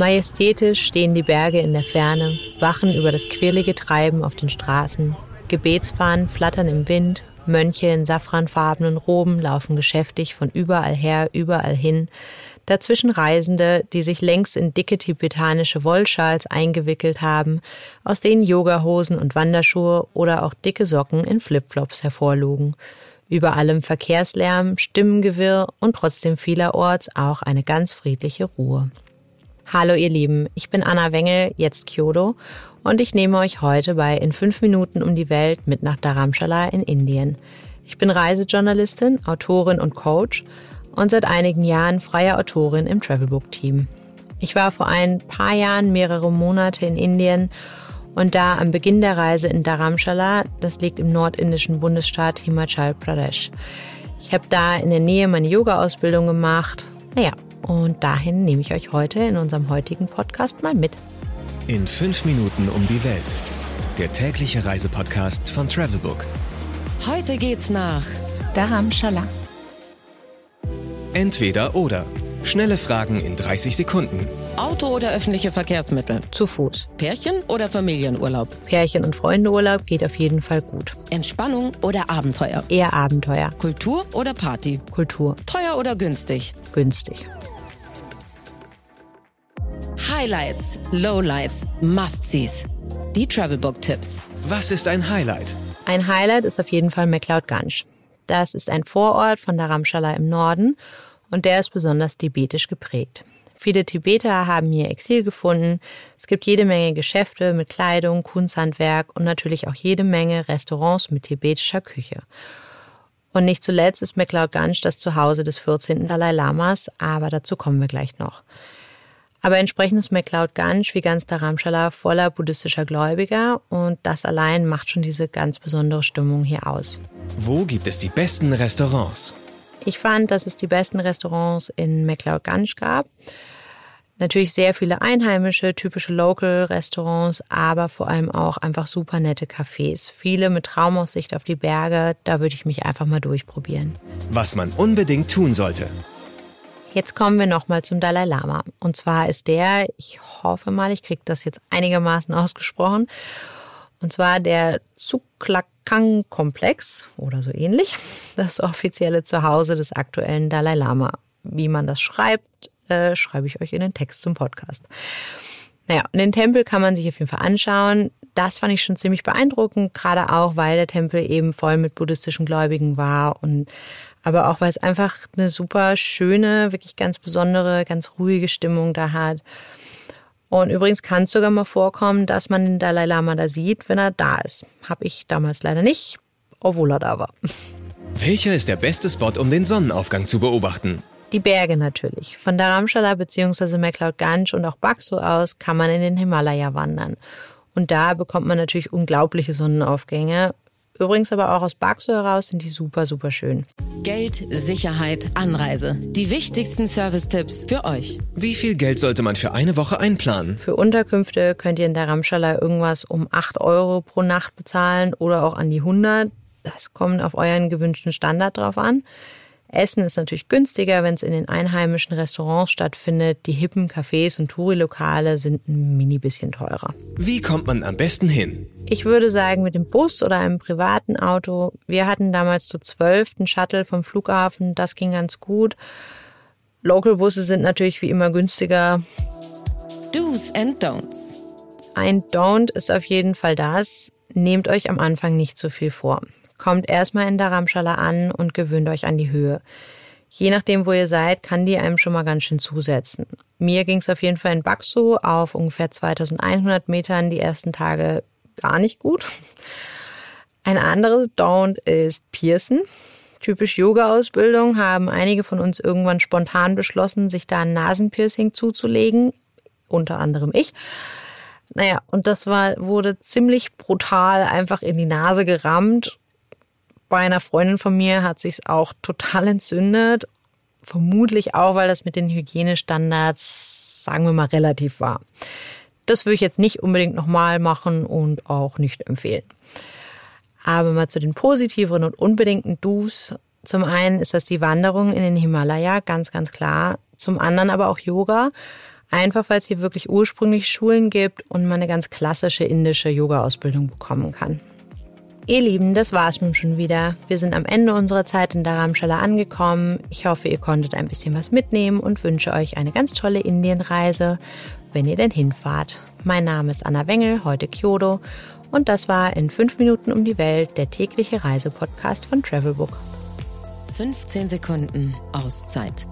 Majestätisch stehen die Berge in der Ferne, wachen über das quirlige Treiben auf den Straßen. Gebetsfahnen flattern im Wind, Mönche in safranfarbenen Roben laufen geschäftig von überall her, überall hin. Dazwischen Reisende, die sich längst in dicke tibetanische Wollschals eingewickelt haben, aus denen Yogahosen und Wanderschuhe oder auch dicke Socken in Flipflops hervorlugen. Über allem Verkehrslärm, Stimmengewirr und trotzdem vielerorts auch eine ganz friedliche Ruhe. Hallo ihr Lieben, ich bin Anna Wengel, jetzt Kyoto, und ich nehme euch heute bei In 5 Minuten um die Welt mit nach Dharamshala in Indien. Ich bin Reisejournalistin, Autorin und Coach und seit einigen Jahren freie Autorin im Travelbook-Team. Ich war vor ein paar Jahren mehrere Monate in Indien und da am Beginn der Reise in Dharamshala, das liegt im nordindischen Bundesstaat Himachal Pradesh. Ich habe da in der Nähe meine Yoga-Ausbildung gemacht. Naja, und dahin nehme ich euch heute in unserem heutigen Podcast mal mit. In fünf Minuten um die Welt. Der tägliche Reisepodcast von Travelbook. Heute geht's nach Dharamshala. Entweder oder. Schnelle Fragen in 30 Sekunden. Auto oder öffentliche Verkehrsmittel? Zu Fuß. Pärchen oder Familienurlaub? Pärchen- und Freundeurlaub geht auf jeden Fall gut. Entspannung oder Abenteuer? Eher Abenteuer. Kultur oder Party? Kultur. Teuer oder günstig? Günstig. Highlights, Lowlights, Must-Sees. Die Travelbook-Tipps. Was ist ein Highlight? Ein Highlight ist auf jeden Fall McLeod Ganj. Das ist ein Vorort von Dharamshala im Norden und der ist besonders tibetisch geprägt. Viele Tibeter haben hier Exil gefunden. Es gibt jede Menge Geschäfte mit Kleidung, Kunsthandwerk und natürlich auch jede Menge Restaurants mit tibetischer Küche. Und nicht zuletzt ist McLeod Ganj das Zuhause des 14. Dalai Lamas, aber dazu kommen wir gleich noch. Aber entsprechend ist McLeod Ganj wie ganz Dharamshala voller buddhistischer Gläubiger und das allein macht schon diese ganz besondere Stimmung hier aus. Wo gibt es die besten Restaurants? Ich fand, dass es die besten Restaurants in McLeod Ganj gab. Natürlich sehr viele einheimische, typische Local-Restaurants, aber vor allem auch einfach super nette Cafés. Viele mit Traumaussicht auf die Berge, da würde ich mich einfach mal durchprobieren. Was man unbedingt tun sollte. Jetzt kommen wir nochmal zum Dalai Lama. Und zwar ist der, ich hoffe mal, ich kriege das jetzt einigermaßen ausgesprochen, und zwar der Zuklakang-Komplex oder so ähnlich, das offizielle Zuhause des aktuellen Dalai Lama. Wie man das schreibt, äh, schreibe ich euch in den Text zum Podcast. Naja, und den Tempel kann man sich auf jeden Fall anschauen. Das fand ich schon ziemlich beeindruckend, gerade auch, weil der Tempel eben voll mit buddhistischen Gläubigen war und aber auch, weil es einfach eine super schöne, wirklich ganz besondere, ganz ruhige Stimmung da hat. Und übrigens kann es sogar mal vorkommen, dass man den Dalai Lama da sieht, wenn er da ist. Habe ich damals leider nicht, obwohl er da war. Welcher ist der beste Spot, um den Sonnenaufgang zu beobachten? Die Berge natürlich. Von Dharamshala bzw. McLeod Ganj und auch Bakso aus kann man in den Himalaya wandern. Und da bekommt man natürlich unglaubliche Sonnenaufgänge. Übrigens aber auch aus Bakso heraus sind die super, super schön. Geld, Sicherheit, Anreise. Die wichtigsten Service-Tipps für euch. Wie viel Geld sollte man für eine Woche einplanen? Für Unterkünfte könnt ihr in Dharamshala irgendwas um 8 Euro pro Nacht bezahlen oder auch an die 100. Das kommt auf euren gewünschten Standard drauf an. Essen ist natürlich günstiger, wenn es in den einheimischen Restaurants stattfindet. Die hippen Cafés und Touri-Lokale sind ein mini bisschen teurer. Wie kommt man am besten hin? Ich würde sagen, mit dem Bus oder einem privaten Auto. Wir hatten damals zu zwölf einen Shuttle vom Flughafen. Das ging ganz gut. Local-Busse sind natürlich wie immer günstiger. Do's and Don'ts. Ein Don't ist auf jeden Fall das. Nehmt euch am Anfang nicht zu viel vor. Kommt erstmal in Dharamshala an und gewöhnt euch an die Höhe. Je nachdem, wo ihr seid, kann die einem schon mal ganz schön zusetzen. Mir ging es auf jeden Fall in Bakso auf ungefähr 2100 Metern die ersten Tage gar nicht gut. Ein anderes Don't ist Piercen. Typisch Yoga-Ausbildung haben einige von uns irgendwann spontan beschlossen, sich da ein Nasenpiercing zuzulegen, unter anderem ich. Naja, und das war, wurde ziemlich brutal einfach in die Nase gerammt bei einer Freundin von mir hat sich auch total entzündet. Vermutlich auch, weil das mit den Hygienestandards, sagen wir mal, relativ war. Das würde ich jetzt nicht unbedingt nochmal machen und auch nicht empfehlen. Aber mal zu den positiveren und unbedingten Do's. Zum einen ist das die Wanderung in den Himalaya, ganz, ganz klar. Zum anderen aber auch Yoga. Einfach weil es hier wirklich ursprünglich Schulen gibt und man eine ganz klassische indische Yoga-Ausbildung bekommen kann. Ihr Lieben, das war's nun schon wieder. Wir sind am Ende unserer Zeit in Dharamshala angekommen. Ich hoffe, ihr konntet ein bisschen was mitnehmen und wünsche euch eine ganz tolle Indienreise, wenn ihr denn hinfahrt. Mein Name ist Anna Wengel, heute Kyoto. Und das war in 5 Minuten um die Welt, der tägliche Reisepodcast von Travelbook. 15 Sekunden Auszeit